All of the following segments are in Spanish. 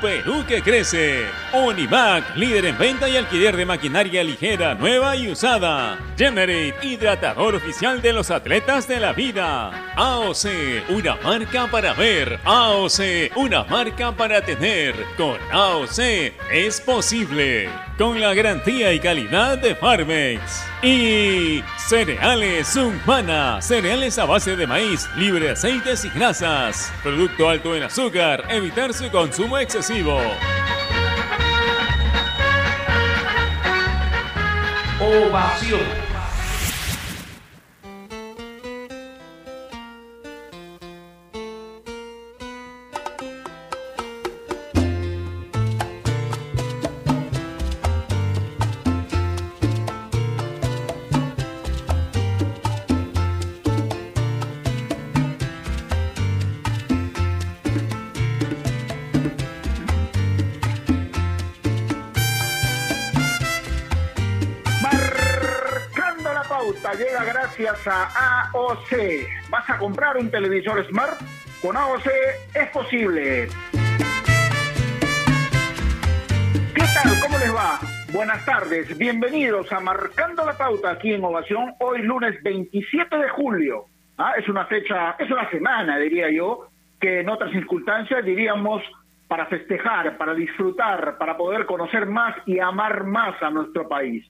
Perú que crece. Univac, líder en venta y alquiler de maquinaria ligera, nueva y usada. Generate, hidratador oficial de los atletas de la vida. AOC, una marca para ver. AOC, una marca para tener. Con AOC es posible. Con la garantía y calidad de Farmex. Y cereales Humana, cereales a base de maíz, libre de aceites y grasas. Producto alto en azúcar, evitar su consumo excesivo. Ovación. AOC. ¿Vas a comprar un televisor Smart? Con AOC es posible. ¿Qué tal? ¿Cómo les va? Buenas tardes, bienvenidos a Marcando la Pauta aquí en Ovación, hoy lunes 27 de julio. ¿Ah? Es una fecha, es una semana, diría yo, que en otras circunstancias diríamos para festejar, para disfrutar, para poder conocer más y amar más a nuestro país.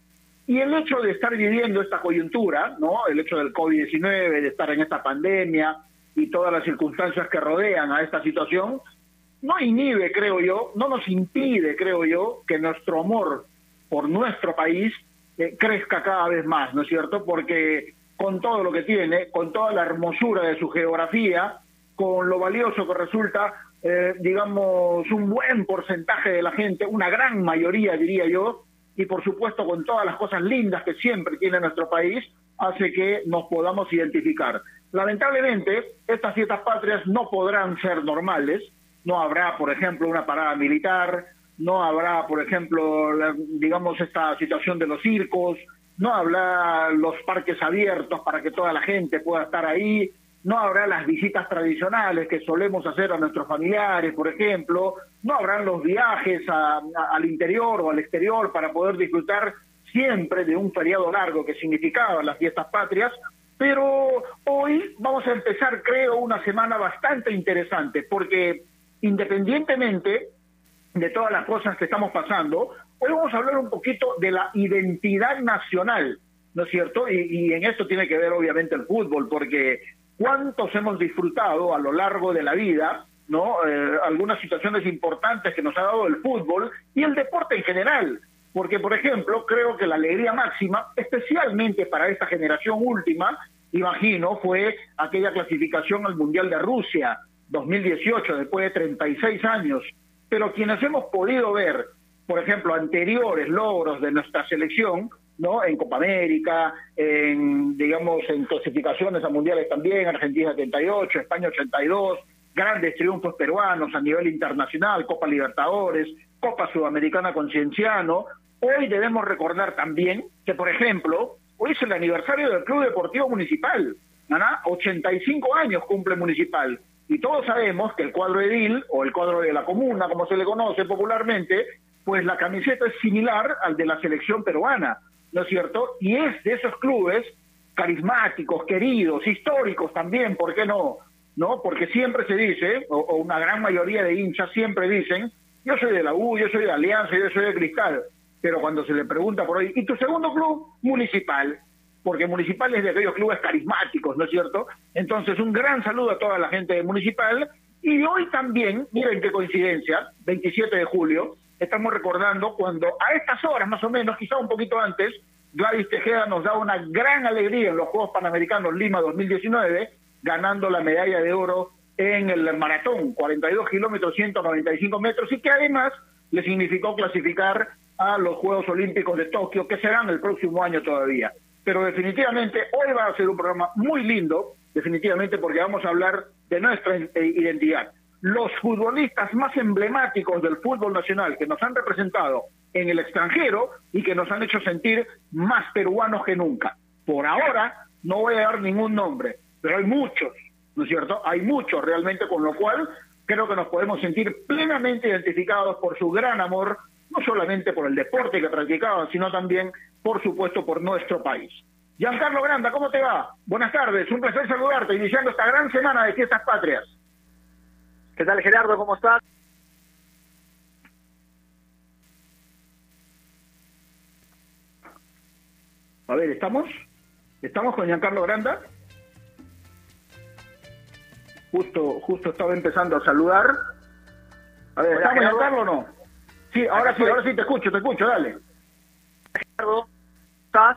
Y el hecho de estar viviendo esta coyuntura, ¿no? El hecho del COVID-19, de estar en esta pandemia y todas las circunstancias que rodean a esta situación, no inhibe, creo yo, no nos impide, creo yo, que nuestro amor por nuestro país eh, crezca cada vez más, ¿no es cierto? Porque con todo lo que tiene, con toda la hermosura de su geografía, con lo valioso que resulta, eh, digamos, un buen porcentaje de la gente, una gran mayoría, diría yo, y por supuesto con todas las cosas lindas que siempre tiene nuestro país, hace que nos podamos identificar. Lamentablemente, estas fiestas patrias no podrán ser normales, no habrá, por ejemplo, una parada militar, no habrá, por ejemplo, digamos, esta situación de los circos, no habrá los parques abiertos para que toda la gente pueda estar ahí, no habrá las visitas tradicionales que solemos hacer a nuestros familiares, por ejemplo, no habrán los viajes al interior o al exterior para poder disfrutar siempre de un feriado largo que significaba las fiestas patrias, pero hoy vamos a empezar, creo, una semana bastante interesante, porque independientemente de todas las cosas que estamos pasando, hoy vamos a hablar un poquito de la identidad nacional, ¿no es cierto? Y, y en esto tiene que ver obviamente el fútbol, porque cuántos hemos disfrutado a lo largo de la vida, ¿no? Eh, algunas situaciones importantes que nos ha dado el fútbol y el deporte en general. Porque, por ejemplo, creo que la alegría máxima, especialmente para esta generación última, imagino, fue aquella clasificación al Mundial de Rusia 2018, después de 36 años. Pero quienes hemos podido ver, por ejemplo, anteriores logros de nuestra selección, ¿no? En Copa América, en, digamos, en clasificaciones a mundiales también, Argentina 78, España 82, grandes triunfos peruanos a nivel internacional, Copa Libertadores, Copa Sudamericana con Cienciano. Hoy debemos recordar también que, por ejemplo, hoy es el aniversario del Club Deportivo Municipal, ¿verdad? 85 años cumple Municipal. Y todos sabemos que el cuadro edil, o el cuadro de la comuna, como se le conoce popularmente, pues la camiseta es similar al de la selección peruana. ¿No es cierto? Y es de esos clubes carismáticos, queridos, históricos también, ¿por qué no? ¿No? Porque siempre se dice, o, una gran mayoría de hinchas siempre dicen, yo soy de la U, yo soy de Alianza, yo soy de Cristal, pero cuando se le pregunta por ahí, ¿y tu segundo club? Municipal, porque Municipal es de aquellos clubes carismáticos, ¿no es cierto? Entonces, un gran saludo a toda la gente de Municipal, y hoy también, miren qué coincidencia, 27 de julio, estamos recordando cuando a estas horas más o menos, quizá un poquito antes, Gladys Tejeda nos da una gran alegría en los Juegos Panamericanos Lima 2019, ganando la medalla de oro en el maratón, 42 kilómetros, 195 metros, y que además le significó clasificar a los Juegos Olímpicos de Tokio, que serán el próximo año todavía. Pero definitivamente hoy va a ser un programa muy lindo, definitivamente porque vamos a hablar de nuestra identidad los futbolistas más emblemáticos del fútbol nacional que nos han representado en el extranjero y que nos han hecho sentir más peruanos que nunca. Por ahora no voy a dar ningún nombre, pero hay muchos, ¿no es cierto? Hay muchos realmente, con lo cual creo que nos podemos sentir plenamente identificados por su gran amor, no solamente por el deporte que practicaban, sino también, por supuesto, por nuestro país. Giancarlo Granda, ¿cómo te va? Buenas tardes, un placer saludarte, iniciando esta gran semana de fiestas patrias. ¿Qué tal Gerardo? ¿Cómo estás? A ver, ¿estamos? ¿Estamos con Giancarlo Granda? Justo, justo estaba empezando a saludar. A ver, ¿estamos Giancarlo o no? Sí, ahora sí, ahora sí te escucho, te escucho, dale. Gerardo, ¿estás?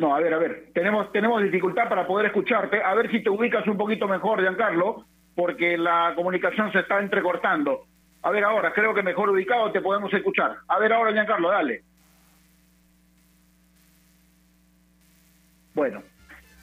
No, a ver, a ver, tenemos, tenemos dificultad para poder escucharte. A ver si te ubicas un poquito mejor, Giancarlo, porque la comunicación se está entrecortando. A ver ahora, creo que mejor ubicado te podemos escuchar. A ver ahora, Giancarlo, dale. Bueno,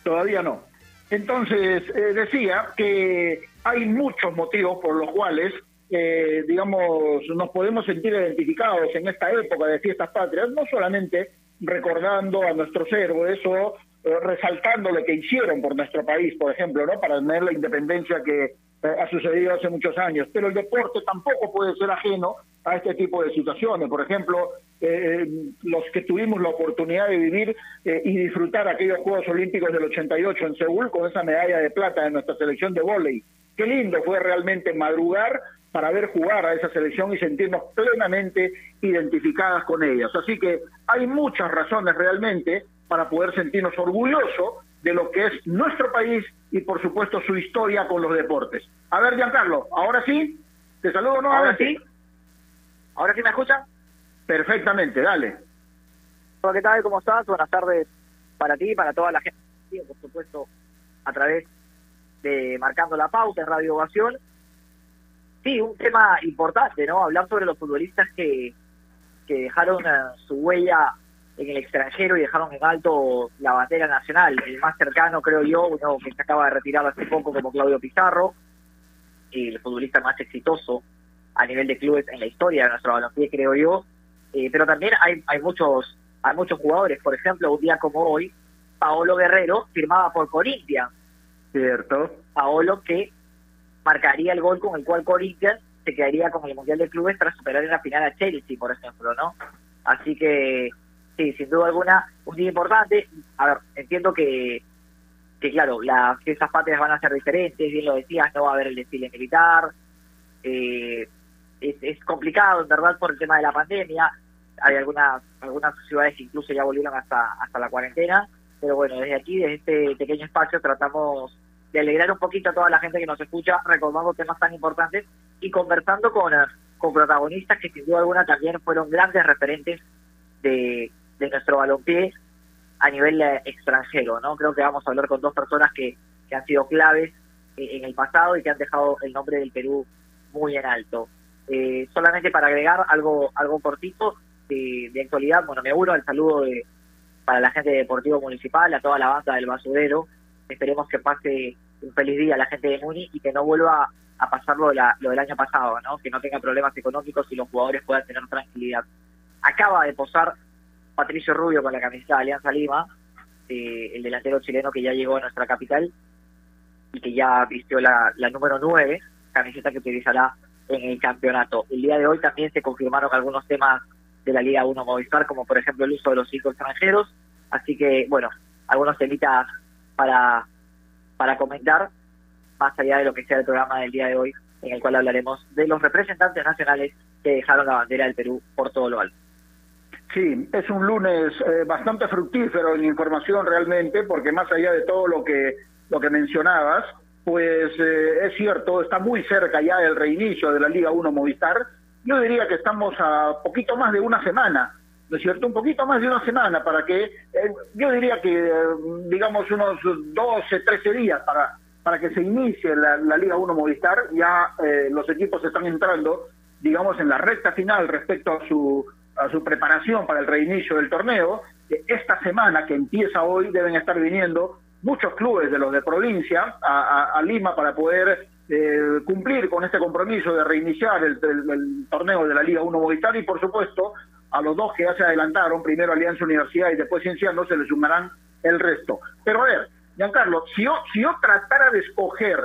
todavía no. Entonces, eh, decía que hay muchos motivos por los cuales, eh, digamos, nos podemos sentir identificados en esta época de fiestas patrias, no solamente recordando a nuestros héroes o eh, resaltando lo que hicieron por nuestro país, por ejemplo, ¿no? Para tener la independencia que eh, ha sucedido hace muchos años. Pero el deporte tampoco puede ser ajeno a este tipo de situaciones. Por ejemplo, eh, los que tuvimos la oportunidad de vivir y disfrutar aquellos Juegos Olímpicos del 88 en Seúl con esa medalla de plata de nuestra selección de vóley. Qué lindo fue realmente madrugar para ver jugar a esa selección y sentirnos plenamente identificadas con ellas. Así que hay muchas razones realmente para poder sentirnos orgullosos de lo que es nuestro país y por supuesto su historia con los deportes. A ver, Giancarlo, ahora sí, te saludo ¿no? Ahora sí. ¿Ahora sí me escuchan? Perfectamente, dale. Hola, ¿qué tal? ¿Cómo estás? Buenas tardes para ti, para toda la gente, por supuesto, a través de Marcando la Pauta en Radio Ovación. Sí, un tema importante, ¿no? Hablar sobre los futbolistas que, que dejaron eh, su huella en el extranjero y dejaron en alto la bandera nacional. El más cercano, creo yo, uno que se acaba de retirar hace poco como Claudio Pizarro, el futbolista más exitoso a nivel de clubes en la historia de nuestro balompié, creo yo. Eh, pero también hay, hay muchos hay muchos jugadores, por ejemplo, un día como hoy, Paolo Guerrero firmaba por Corinthians. Cierto. Paolo que marcaría el gol con el cual Corinthians se quedaría con el Mundial de Clubes tras superar en la final a Chelsea, por ejemplo, ¿no? Así que, sí, sin duda alguna, un día importante. A ver, entiendo que, que claro, las fiestas patrias van a ser diferentes, bien lo decías, no va a haber el desfile militar. Eh, es, es complicado, en verdad, por el tema de la pandemia. Hay algunas algunas ciudades que incluso ya volvieron hasta, hasta la cuarentena. Pero bueno, desde aquí, desde este pequeño espacio, tratamos de alegrar un poquito a toda la gente que nos escucha recordando temas tan importantes y conversando con, eh, con protagonistas que sin duda alguna también fueron grandes referentes de, de nuestro balompié a nivel eh, extranjero, ¿no? Creo que vamos a hablar con dos personas que, que han sido claves eh, en el pasado y que han dejado el nombre del Perú muy en alto. solamente para agregar algo algo cortito de, de actualidad, bueno, me uno al saludo de, para la gente de Deportivo Municipal, a toda la banda del Basurero, esperemos que pase un feliz día a la gente de Muni y que no vuelva a pasar lo, del año pasado, ¿no? que no tenga problemas económicos y los jugadores puedan tener tranquilidad. Acaba de posar Patricio Rubio con la camiseta de Alianza Lima, eh, el delantero chileno que ya llegó a nuestra capital y que ya vistió la, la número 9, camiseta que utilizará en el campeonato. El día de hoy también se confirmaron algunos temas de la Liga 1 Movistar, como por ejemplo el uso de los cinco extranjeros, así que, bueno, algunos temitas para, para comentar, más allá de lo que sea el programa del día de hoy, en el cual hablaremos de los representantes nacionales que dejaron la bandera del Perú por todo lo alto. Sí, es un lunes eh, bastante fructífero en información realmente, porque más allá de todo lo que lo que mencionabas, pues eh, es cierto, está muy cerca ya del reinicio de la Liga 1 Movistar. Yo diría que estamos a poquito más de una semana ¿no cierto? Un poquito más de una semana para que, eh, yo diría que, eh, digamos, unos 12, 13 días para, para que se inicie la, Liga 1 Movistar. Ya eh, los equipos están entrando, digamos, en la recta final respecto a su, a su preparación para el reinicio del torneo. Esta semana que empieza hoy deben estar viniendo muchos clubes de los de provincia a, Lima para poder cumplir con este compromiso de reiniciar el, el, torneo de la Liga 1 Movistar y por supuesto a los dos que ya se adelantaron, primero Alianza Universidad y después Cienciano, se le sumarán el resto. Pero a ver, Giancarlo, si yo, si yo tratara de escoger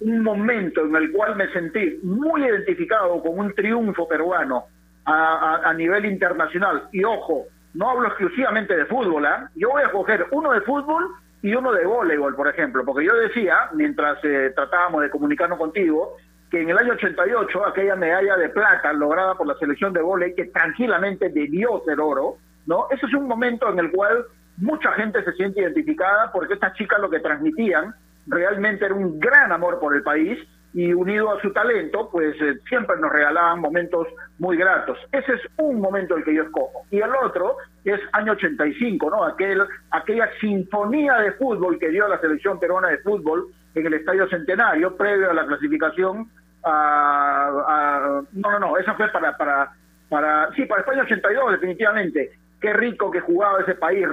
un momento en el cual me sentí muy identificado con un triunfo peruano a, a, nivel internacional, y ojo, no hablo exclusivamente de fútbol, ¿eh? yo voy a escoger uno de fútbol y uno de voleibol, por ejemplo, porque yo decía, mientras eh, tratábamos de comunicarnos contigo, que en el año 88 aquella medalla de plata lograda por la selección de voleibol, que tranquilamente debió ser oro, ¿no? Ese es un momento en el cual mucha gente se siente identificada porque estas chicas lo que transmitían realmente era un gran amor por el país y unido a su talento, pues eh, siempre nos regalaban momentos muy gratos. Ese es un momento el que yo escojo. Y el otro es año 85, ¿no? Aquel, aquella sinfonía de fútbol que dio la selección peruana de fútbol en el Estadio Centenario, previo a la clasificación a, no, no, no, esa fue para, para, para, sí, para España 82 definitivamente. Qué rico que jugaba ese país,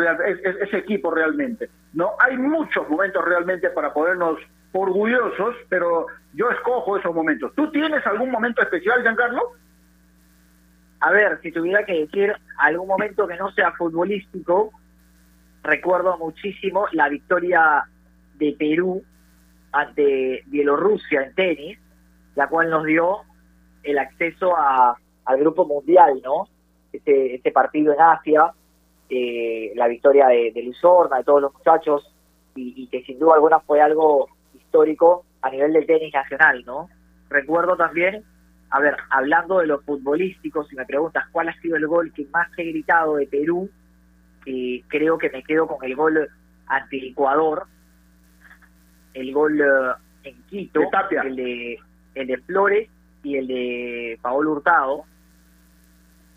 ese equipo realmente. No, hay muchos momentos realmente para podernos orgullosos, pero yo escojo esos momentos. ¿Tú tienes algún momento especial, Giancarlo? A ver, si tuviera que decir algún momento que no sea futbolístico, recuerdo muchísimo la victoria de Perú ante Bielorrusia en tenis, la cual nos dio el acceso a, al grupo mundial, ¿no? Este, este partido en Asia, eh, la victoria de, de Luzorna, de todos los muchachos, y, que sin duda alguna fue algo histórico a nivel del tenis nacional, ¿no? Recuerdo también, a ver, hablando de los futbolísticos, si me preguntas cuál ha sido el gol que más he gritado de Perú, eh, creo que me quedo con el gol ante Ecuador, el gol eh, en Quito, el de el de Flores y el de Paolo Hurtado.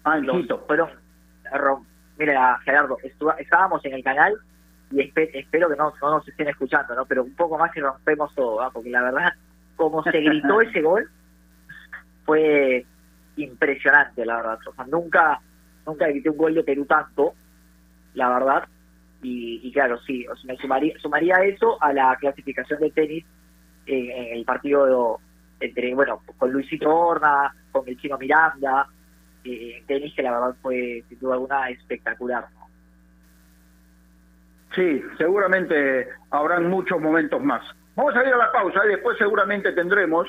Ah, en Fueron, mira, Gerardo, estábamos en el canal y espero que no, no nos estén escuchando, ¿no? Pero un poco más y rompemos todo, ¿ah? porque la verdad, como se gritó ese gol, fue impresionante, la verdad. O sea, nunca, nunca grité un gol de Perú tanto, la verdad. Y, y claro, sí, o sea, sumaría, sumaría eso a la clasificación de tenis en, el partido entre, bueno, con Luisito Horna, con el chino Miranda, eh, tenis que la verdad fue sin duda alguna espectacular. Sí, seguramente habrán muchos momentos más. Vamos a ir a la pausa y después seguramente tendremos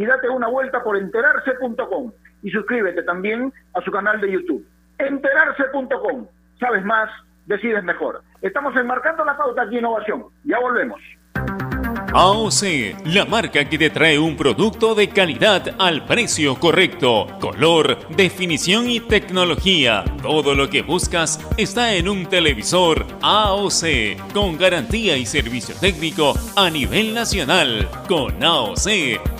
y date una vuelta por enterarse.com y suscríbete también a su canal de YouTube. Enterarse.com. Sabes más, decides mejor. Estamos enmarcando la pauta aquí Innovación. Ya volvemos. AOC, la marca que te trae un producto de calidad al precio correcto, color, definición y tecnología. Todo lo que buscas está en un televisor AOC, con garantía y servicio técnico a nivel nacional. Con AOC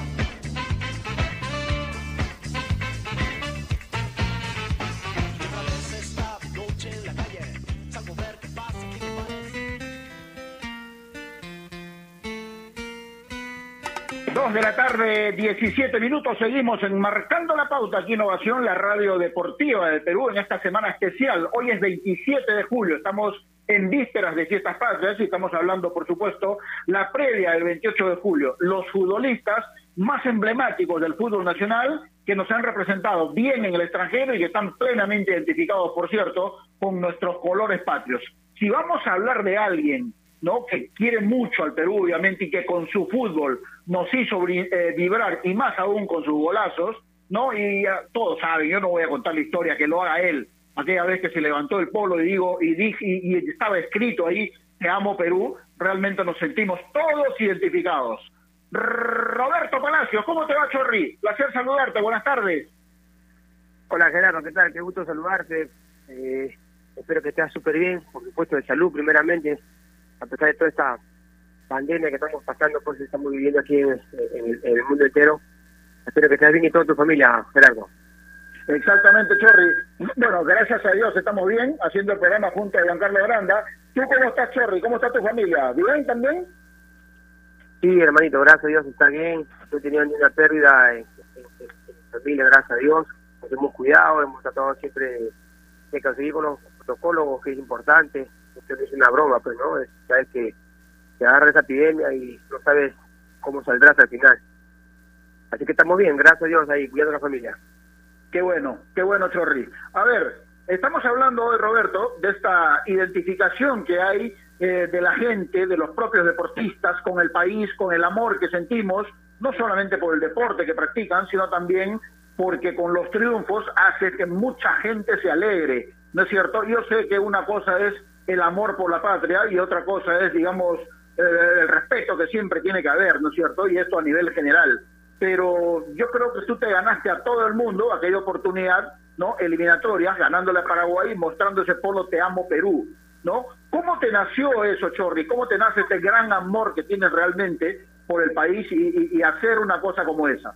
Dos de la tarde, 17 minutos. Seguimos enmarcando la pauta aquí Innovación, la radio deportiva de Perú en esta semana especial. Hoy es 27 de julio. Estamos en vísperas de fiestas patrias y estamos hablando, por supuesto, la previa del 28 de julio. Los futbolistas más emblemáticos del fútbol nacional que nos han representado bien en el extranjero y que están plenamente identificados, por cierto, con nuestros colores patrios. Si vamos a hablar de alguien ¿no? que quiere mucho al Perú, obviamente, y que con su fútbol nos hizo eh, vibrar, y más aún con sus golazos, ¿no? Y todos saben, yo no voy a contar la historia, que lo haga él, aquella vez que se levantó el polo y digo, y, dije, y, y estaba escrito ahí, te amo Perú, realmente nos sentimos todos identificados. Roberto Palacios, ¿cómo te va, Chorri? Placer saludarte, buenas tardes. Hola, Gerardo, ¿qué tal? Qué gusto saludarte. Eh, espero que estés súper bien, por supuesto, de salud, primeramente, a pesar de toda esta pandemia que estamos pasando, pues estamos viviendo aquí en, el, mundo entero. Espero que estés bien y toda tu familia, Gerardo. Exactamente, Chorri. Bueno, gracias a Dios estamos bien, haciendo el programa junto a Giancarlo Granda. ¿Tú cómo estás, Chorri? ¿Cómo está tu familia? ¿Bien también? Sí, hermanito, gracias a Dios está bien. No he tenido ninguna pérdida en, mi familia, gracias a Dios. Nos hemos cuidado, hemos tratado siempre de conseguir con los protocólogos, que es importante. No es una broma, pues, ¿no? sabes que te agarra esa epidemia y no sabes cómo saldrás al final. Así que estamos bien, gracias a Dios, ahí cuidando a la familia. Qué bueno, qué bueno, Chorri. A ver, estamos hablando hoy, Roberto, de esta identificación que hay eh, de la gente, de los propios deportistas, con el país, con el amor que sentimos, no solamente por el deporte que practican, sino también porque con los triunfos hace que mucha gente se alegre, ¿no es cierto? Yo sé que una cosa es el amor por la patria y otra cosa es, digamos, el respeto que siempre tiene que haber, ¿no es cierto? Y esto a nivel general. Pero yo creo que tú te ganaste a todo el mundo aquella oportunidad, ¿no? Eliminatoria, ganándole a Paraguay, mostrando ese polo Te amo Perú. ¿no? ¿Cómo te nació eso, Chorri? ¿Cómo te nace este gran amor que tienes realmente por el país y, hacer una cosa como esa?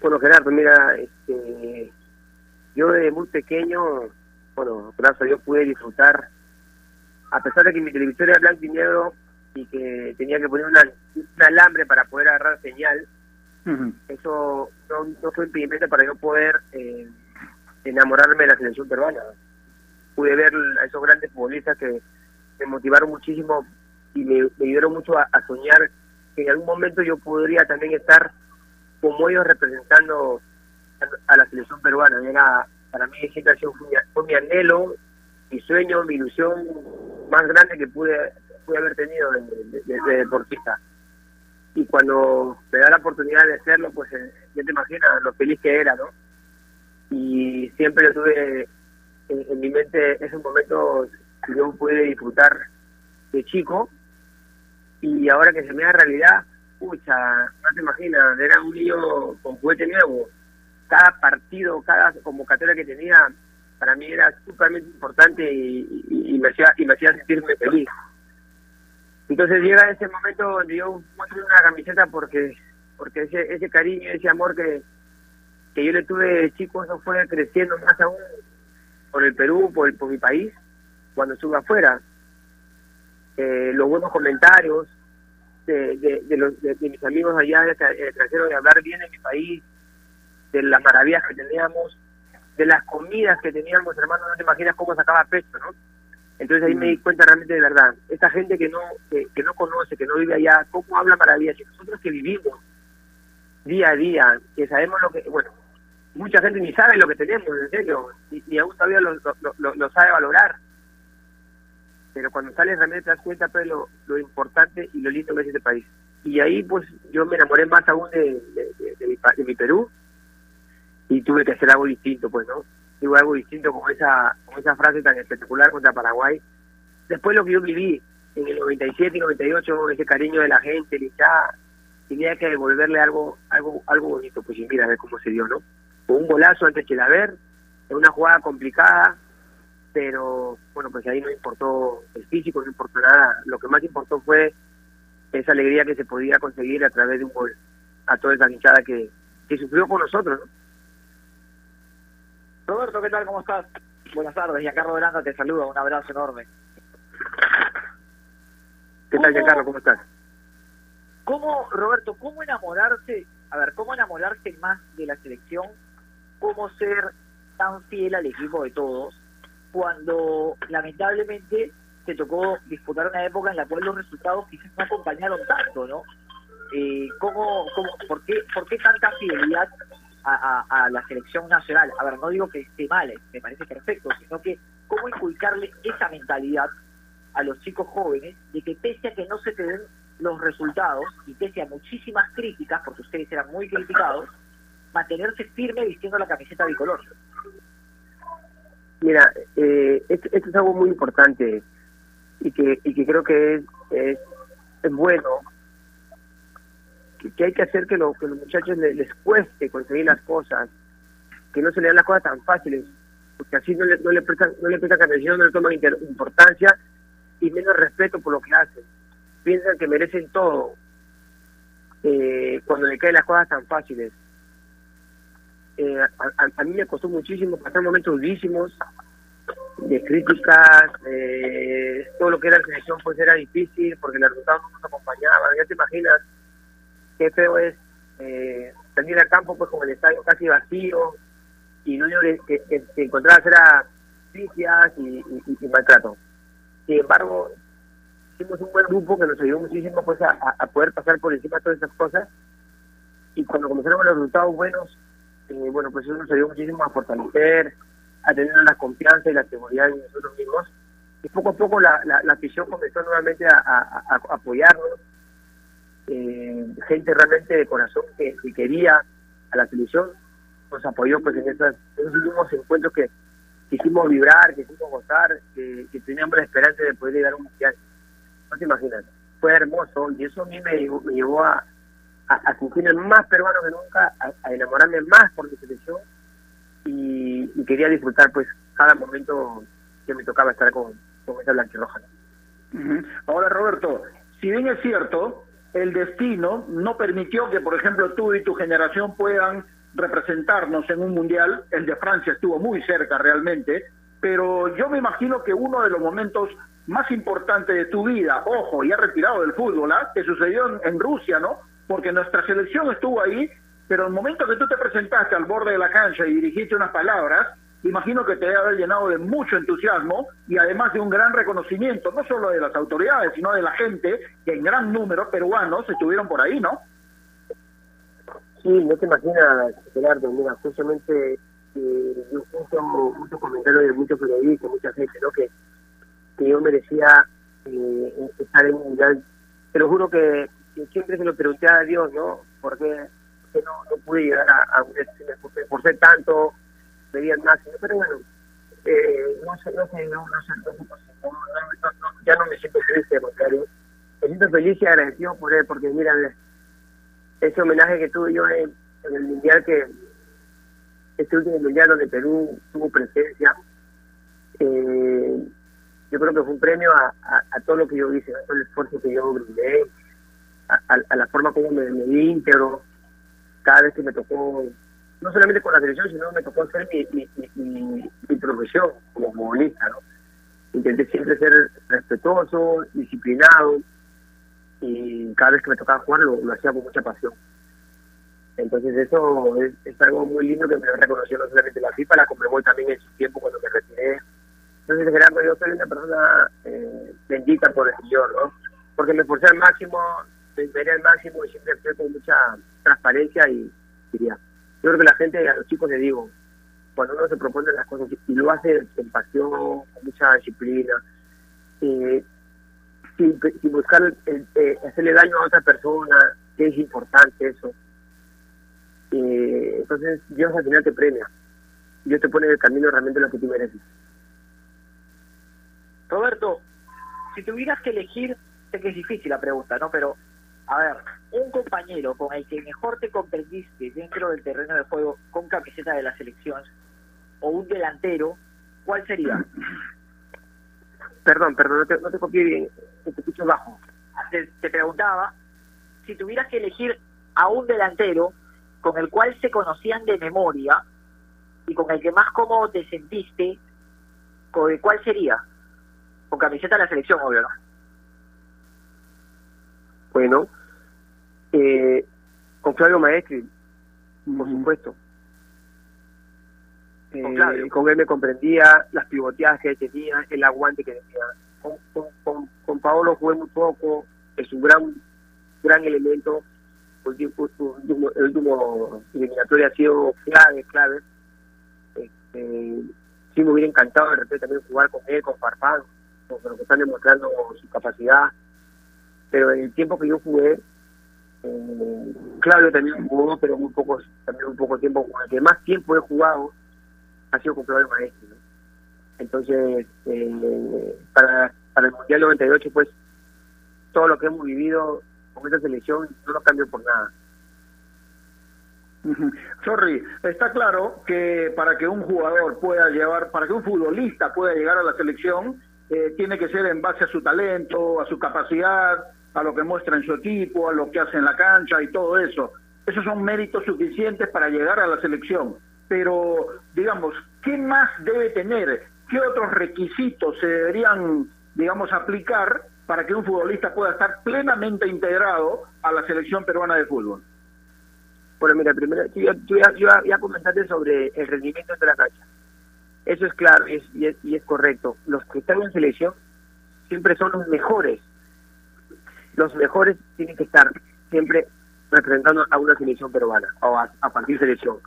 Bueno, Gerardo, mira, este, yo desde muy pequeño, bueno, gracias a Dios pude disfrutar, a pesar de que mi televisor era blanco y negro y que tenía que poner una, un alambre para poder agarrar señal, eso no, fue impedimento para yo poder eh, enamorarme de la selección peruana. Pude ver a esos grandes futbolistas que me motivaron muchísimo y me, ayudaron mucho a, soñar que en algún momento yo podría también estar como ellos representando a, la selección peruana. Era, para mí siempre ha sido, fue, mi anhelo, mi sueño, mi ilusión más grande que pude, pude haber tenido de, deportista. Y cuando me da la oportunidad de hacerlo, pues eh, ya te imaginas lo feliz que era, ¿no? Y siempre yo tuve en, mi mente ese momento que yo pude disfrutar de chico y ahora que se me da realidad, pucha, no te imaginas, era un niño con juguete nuevo. Cada partido, cada convocatoria que tenía, para mí era súpermente importante y, me hacía, sentirme feliz. Entonces llega ese momento donde yo muestro una camiseta porque porque ese, ese cariño, ese amor que, que yo le tuve de chico, eso fue creciendo más aún por el Perú, por, por mi país, cuando estuve afuera. Eh, los buenos comentarios de, de, los, de, mis amigos allá del extranjero de hablar bien de mi país, de las maravillas que teníamos, de las comidas que teníamos, hermano, no te imaginas cómo sacaba pecho, ¿no? Entonces ahí me di cuenta realmente de verdad, esta gente que no que, que no conoce, que no vive allá, cómo habla maravillas, y nosotros que vivimos día a día, que sabemos lo que, bueno, mucha gente ni sabe lo que tenemos, en serio, ni, aún todavía lo, lo, sabe valorar. Pero cuando sales realmente te das cuenta pues, lo, lo importante y lo lindo que es este país. Y ahí pues yo me enamoré más aún de, de, mi, de mi Perú y tuve que hacer algo distinto, pues, ¿no? Tuve algo distinto con esa, con esa frase tan espectacular contra Paraguay. Después lo que yo viví en el 97 y 98, ese cariño de la gente, el tenía que devolverle algo algo algo bonito, pues y mira a ver cómo se dio, ¿no? un golazo antes que la ver, en una jugada complicada, pero bueno, pues ahí no importó el físico, no importó nada. Lo que más importó fue esa alegría que se podía conseguir a través de un gol a toda esa hinchada que, que sufrió con nosotros. Roberto, ¿qué tal? ¿Cómo estás? Buenas tardes, Giancarlo Veranda te saluda, un abrazo enorme. ¿Qué tal, Giancarlo? ¿Cómo estás? ¿Cómo, Roberto, cómo enamorarse, a ver, cómo enamorarse más de la selección cómo ser tan fiel al equipo de todos cuando lamentablemente se tocó disputar una época en la cual los resultados quizás no acompañaron tanto, ¿no? eh, ¿cómo, cómo, por, qué, ¿por qué tanta fidelidad a, a, la selección nacional? A ver, no digo que esté mal, me parece perfecto, sino que cómo inculcarle esa mentalidad a los chicos jóvenes de que pese a que no se te den los resultados y pese a muchísimas críticas, porque ustedes eran muy criticados, mantenerse firme vistiendo la camiseta bicolor. Mira, eh, esto, es algo muy importante y que, y que creo que es, es bueno, que, que, hay que hacer que, lo, que los muchachos les, cueste conseguir las cosas, que no se le dan las cosas tan fáciles, porque así no le, no le prestan, no le prestan atención, no le toman importancia y menos respeto por lo que hacen. Piensan que merecen todo eh, cuando le caen las cosas tan fáciles. Eh, a, a, a, mí me costó muchísimo pasar momentos durísimos de críticas, eh, todo lo que era la selección pues era difícil porque los resultados no nos acompañaban, ya te imaginas qué feo es eh, salir al campo pues con el estadio casi vacío y lo único que, que, que encontrabas era críticas y, y, y, maltrato. Sin embargo, hicimos un buen grupo que nos ayudó muchísimo pues a, a poder pasar por encima de todas esas cosas y cuando comenzaron los resultados buenos eh, bueno, pues eso nos ayudó muchísimo a fortalecer, a tener la confianza y la seguridad en nosotros mismos. Y poco a poco la, la, la afición comenzó nuevamente a, a, a apoyarnos. Eh, gente realmente de corazón que, que, quería a la selección nos apoyó pues en, esos últimos encuentros que quisimos vibrar, que quisimos gozar, que, teníamos la esperanza de poder llegar a un mundial. No se imaginan, fue hermoso y eso a mí me, llevó a, a, sentirme más peruano que nunca, a, enamorarme más por mi selección y, quería disfrutar pues cada momento que me tocaba estar con, con esa blanquirroja. Ahora Roberto, si bien es cierto, el destino no permitió que por ejemplo tú y tu generación puedan representarnos en un mundial, el de Francia estuvo muy cerca realmente, pero yo me imagino que uno de los momentos más importantes de tu vida, ojo, ya retirado del fútbol, ¿ah? que sucedió en, en Rusia, ¿no? porque nuestra selección estuvo ahí, pero el momento que tú te presentaste al borde de la cancha y dirigiste unas palabras, imagino que te debe haber llenado de mucho entusiasmo y además de un gran reconocimiento, no solo de las autoridades, sino de la gente, que en gran número peruanos estuvieron por ahí, ¿no? Sí, no te imaginas, Gerardo, mira, justamente eh, yo escucho muchos comentarios de muchos periodistas, mucha gente, ¿no? Que, que yo merecía eh, estar en un mundial. Te lo juro que siempre se lo pregunté a Dios, ¿no? ¿Por qué, por qué no, no, pude llegar a, a por, por ser tanto, pedía el máximo? Pero bueno, eh, no sé, no sé, no, no sé, no, no, no, no, ya no me siento feliz, de contrario. Me siento feliz y agradecido por él, porque mira, ese homenaje que tuve yo en, en el mundial que este último mundial donde Perú tuvo presencia, eh, yo creo que fue un premio a, a, a, todo lo que yo hice, a todo el esfuerzo que yo brindé, a, a, la forma como me, me íntegro cada vez que me tocó, no solamente con la selección, sino me tocó hacer mi, mi, mi, profesión como futbolista, ¿no? Intenté siempre ser respetuoso, disciplinado, y cada vez que me tocaba jugar lo, lo hacía con mucha pasión. Entonces eso es, es, algo muy lindo que me reconoció no solamente la FIFA, la Conmebol también en su tiempo cuando me retiré. Entonces Gerardo, yo soy una persona eh, bendita por el Señor, ¿no? Porque me esforcé al máximo, me al máximo y siempre actué con mucha transparencia y diría, yo creo que la gente, a los chicos les digo, cuando uno se propone las cosas y lo hace con pasión, con mucha disciplina, eh, sin, sin, buscar eh, hacerle daño a otra persona, que es importante eso. Eh, entonces Dios al final te premia. Dios te pone en el camino realmente lo que tú mereces. Roberto, si tuvieras que elegir, sé que es difícil la pregunta, ¿no? Pero a ver, un compañero con el que mejor te comprendiste dentro del terreno de juego con camiseta de la selección o un delantero, ¿cuál sería? Perdón, perdón, no te, no te copié bien, te escucho bajo. Te, te preguntaba, si tuvieras que elegir a un delantero con el cual se conocían de memoria y con el que más cómodo te sentiste, ¿cuál sería? Con camiseta de la selección, obvio, ¿no? Bueno, eh, con Claudio Maestri, por supuesto. Con, Claudio. Eh, con él me comprendía las pivoteadas que tenía, el aguante que tenía. Con, con, con, con Paolo jugué muy poco, es un gran gran elemento último, el último eliminatorio ha sido clave, clave. Este, sí me hubiera encantado de repente también jugar con él, con Farfán, con lo que están demostrando su capacidad. Pero en el tiempo que yo jugué, eh, Claudio también jugó, pero muy poco, también un poco tiempo. El que más tiempo he jugado ha sido con Claudio Maestro. Entonces, eh, para, para el Mundial 98, pues todo lo que hemos vivido con esta selección no lo cambio por nada. Sorry, está claro que para que un jugador pueda llevar, para que un futbolista pueda llegar a la selección, eh, tiene que ser en base a su talento, a su capacidad, a lo que muestra en su equipo, a lo que hace en la cancha y todo eso. Esos son méritos suficientes para llegar a la selección. Pero, digamos, ¿qué más debe tener? ¿Qué otros requisitos se deberían, digamos, aplicar para que un futbolista pueda estar plenamente integrado a la selección peruana de fútbol? Bueno, mira, primero, tú ya, ya, comentaste sobre el rendimiento de la cancha. Eso es claro y es, y es, y es correcto. Los que están en selección siempre son los mejores. Los mejores tienen que estar siempre representando a una selección peruana o a, a cualquier selección.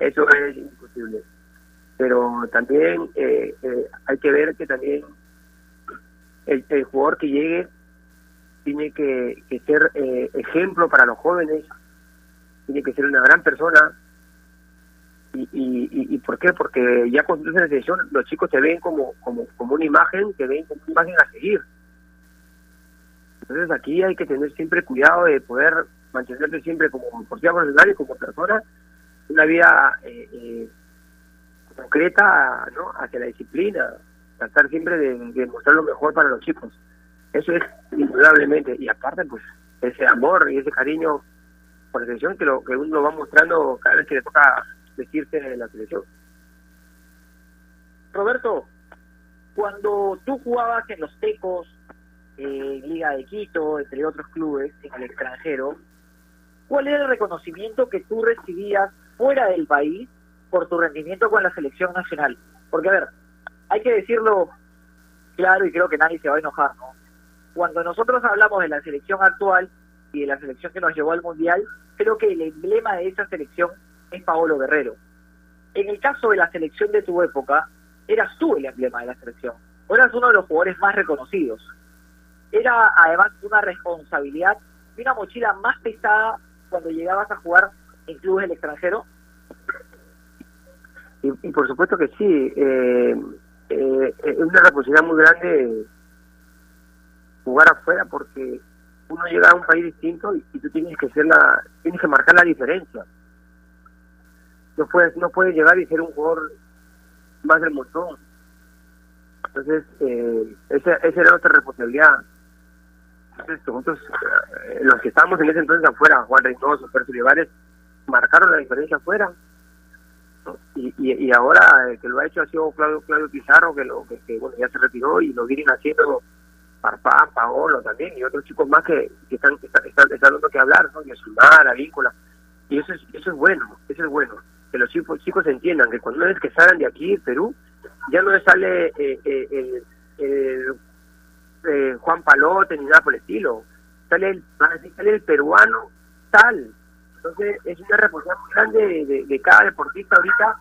Eso es imposible. Pero también eh, eh, hay que ver que también el, jugador que llegue tiene que, ser eh, ejemplo para los jóvenes, tiene que ser una gran persona. ¿Y, y, y, por qué? Porque ya cuando la selección, los chicos te ven como, como, como una imagen, te ven como una imagen a seguir. Entonces aquí hay que tener siempre cuidado de poder mantenerte siempre como deportista profesional y como persona una vida eh, eh, concreta ¿no? hacia la disciplina, tratar siempre de, mostrar lo mejor para los chicos. Eso es indudablemente. Y aparte, pues, ese amor y ese cariño por la selección que, lo, que uno va mostrando cada vez que le toca vestirse en la selección. Roberto, cuando tú jugabas en los Tecos, eh, Liga de Quito, entre otros clubes en el extranjero, ¿cuál era el reconocimiento que tú recibías fuera del país por tu rendimiento con la selección nacional? Porque, a ver, hay que decirlo claro y creo que nadie se va a enojar, ¿no? Cuando nosotros hablamos de la selección actual y de la selección que nos llevó al Mundial, creo que el emblema de esa selección es Paolo Guerrero. En el caso de la selección de tu época, eras tú el emblema de la selección. Eras uno de los jugadores más reconocidos. Era además una responsabilidad y una mochila más pesada cuando llegabas a jugar en clubes del extranjero. Y, por supuesto que sí. Eh, eh, es una responsabilidad muy grande jugar afuera porque uno llega a un país distinto y, tú tienes que ser la tienes que marcar la diferencia no puedes no puedes llegar y ser un jugador más del montón entonces eh, esa, esa era nuestra responsabilidad entonces nosotros eh, los que estábamos en ese entonces afuera Juan Reynoso, Percio Olivares marcaron la diferencia afuera y, y, ahora el que lo ha hecho ha sido Claudio, Claudio Pizarro que lo que, bueno ya se retiró y lo vienen haciendo Parpán, Paolo también y otros chicos más que, están, están, están, dando que hablar, ¿no? Y a Víncula. Y eso es, eso es bueno, eso es bueno. Que los chicos, chicos entiendan que cuando una vez que salgan de aquí, Perú, ya no sale eh, eh, el, eh, Juan Palote ni nada por el estilo. Sale el, sale el peruano tal. Entonces es una responsabilidad grande de, cada deportista ahorita,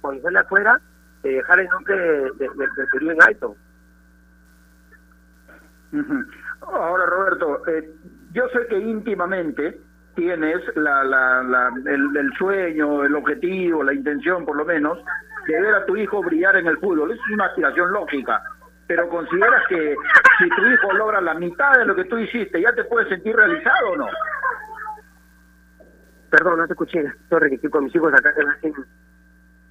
cuando sale afuera, de dejar el nombre de, Perú en alto. Ahora, Roberto, eh, yo sé que íntimamente tienes la, la, el, sueño, el objetivo, la intención, por lo menos, de ver a tu hijo brillar en el fútbol. Es una aspiración lógica. Pero consideras que si tu hijo logra la mitad de lo que tú hiciste, ¿ya te puedes sentir realizado o no? Perdón, no te escuché. Sorry, que estoy con mis hijos acá.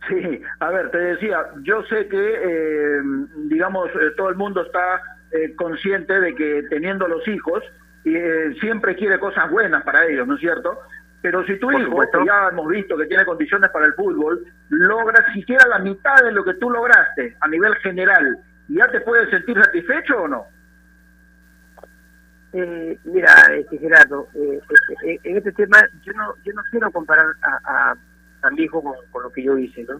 Sí, a ver, te decía, yo sé que, eh, digamos, eh, todo el mundo está eh, consciente de que teniendo los hijos, eh, siempre quiere cosas buenas para ellos, ¿no es cierto? Pero si tu hijo, que ya hemos visto que tiene condiciones para el fútbol, logra siquiera la mitad de lo que tú lograste a nivel general, ¿ya te puedes sentir satisfecho o no? Eh, mira, este Gerardo, eh, en este tema yo no yo no quiero comparar a, a, mi hijo con, con, lo que yo hice, ¿no?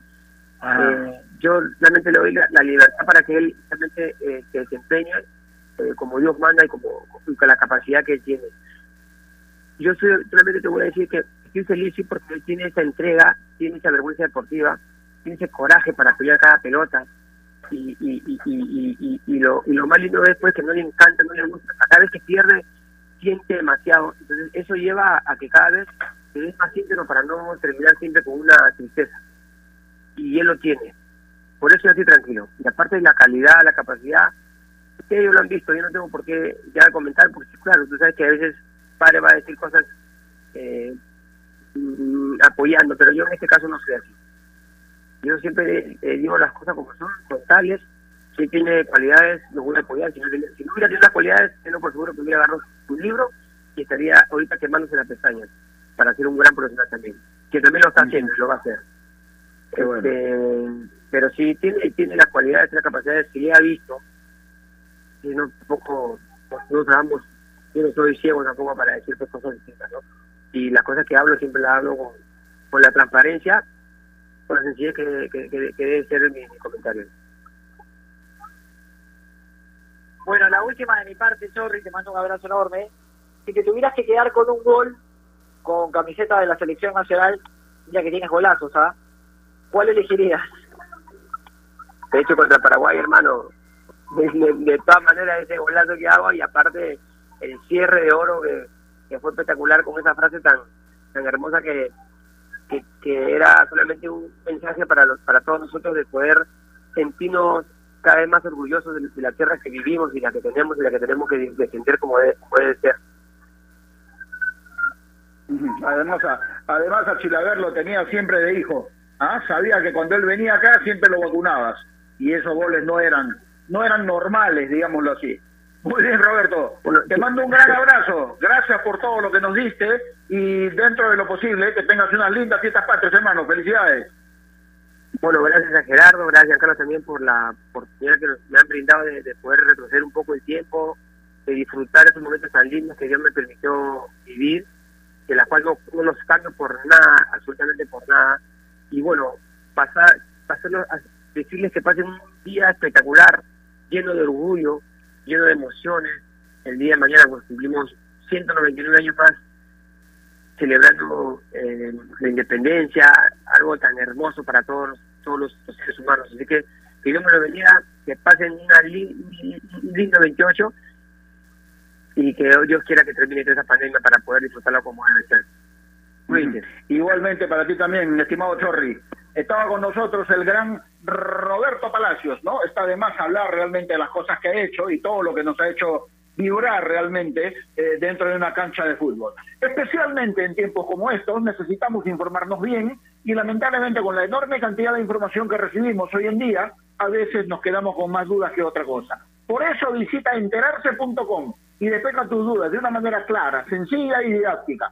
Ah. Eh, yo realmente le doy la, libertad para que él realmente eh, se desempeñe eh, como Dios manda y como con la capacidad que él tiene. yo solamente te voy a decir que estoy feliz sí, porque él tiene esa entrega, tiene esa vergüenza deportiva, tiene ese coraje para pelear cada pelota. Y, y, y, y, y, lo, y lo más lindo es que no le encanta, no le gusta. Cada vez que pierde, siente demasiado. Entonces eso lleva a que cada vez se dé más para no terminar siempre con una tristeza. Y él lo tiene. Por eso yo estoy tranquilo. Y aparte de la calidad, la capacidad, ellos lo han visto, yo no tengo por qué ya comentar, porque claro, tú sabes que a veces padre va a decir cosas eh, mm, apoyando, pero yo en este caso no soy así. Yo siempre eh, digo las cosas como son, con tales, si tiene cualidades, lo voy a apoyar, si no, si no hubiera tenido las cualidades, tengo por seguro que hubiera agarrado un libro y estaría ahorita quemándose las pestañas para ser un gran profesional también, que también lo está haciendo y lo va a hacer. Este, pero si tiene, tiene las cualidades las capacidades que ya ha visto, y no tampoco nosotros ambos yo no soy ciego tampoco para decir pues, cosas distintas no y las cosas que hablo siempre las hablo con, con la transparencia con la sencillez que, que, que, debe ser mi, mi, comentario bueno la última de mi parte Chorri te mando un abrazo enorme si te tuvieras que quedar con un gol con camiseta de la selección nacional ya que tienes golazos ¿ah? ¿cuál elegirías? de hecho contra Paraguay hermano de, todas maneras ese golazo que hago y aparte el cierre de oro que, fue espectacular con esa frase tan tan hermosa que, que, era solamente un mensaje para los para todos nosotros de poder sentirnos cada vez más orgullosos de, la tierra que vivimos y la que tenemos y la que tenemos que defender como debe, ser. Además, además a Chilaver lo tenía siempre de hijo. ¿ah? Sabía que cuando él venía acá siempre lo vacunabas y esos goles no eran no eran normales, digámoslo así. Muy bien, Roberto. te mando un gran abrazo. Gracias por todo lo que nos diste y dentro de lo posible que tengas unas lindas fiestas patrias, hermano. Felicidades. Bueno, gracias a Gerardo, gracias a Carlos también por la oportunidad que me han brindado de, poder retroceder un poco el tiempo, de disfrutar esos momentos tan lindos que Dios me permitió vivir, de la cual no, no los cambio por nada, absolutamente por nada. Y bueno, pasar, pasarlo, decirles que pasen un día espectacular, lleno de orgullo, lleno de emociones. El día de mañana pues, cumplimos 199 años más celebrando eh, la independencia, algo tan hermoso para todos, todos los, seres humanos. Así que que Dios me lo que pasen un lindo 28 y que Dios quiera que termine esa pandemia para poder disfrutarlo como debe ser. Igualmente para ti también, estimado Chorri. Estaba con nosotros el gran Roberto Palacios, ¿no? Está de más hablar realmente de las cosas que ha hecho y todo lo que nos ha hecho vibrar realmente eh, dentro de una cancha de fútbol. Especialmente en tiempos como estos necesitamos informarnos bien y lamentablemente con la enorme cantidad de información que recibimos hoy en día, a veces nos quedamos con más dudas que otra cosa. Por eso visita enterarse.com y despeja tus dudas de una manera clara, sencilla y didáctica.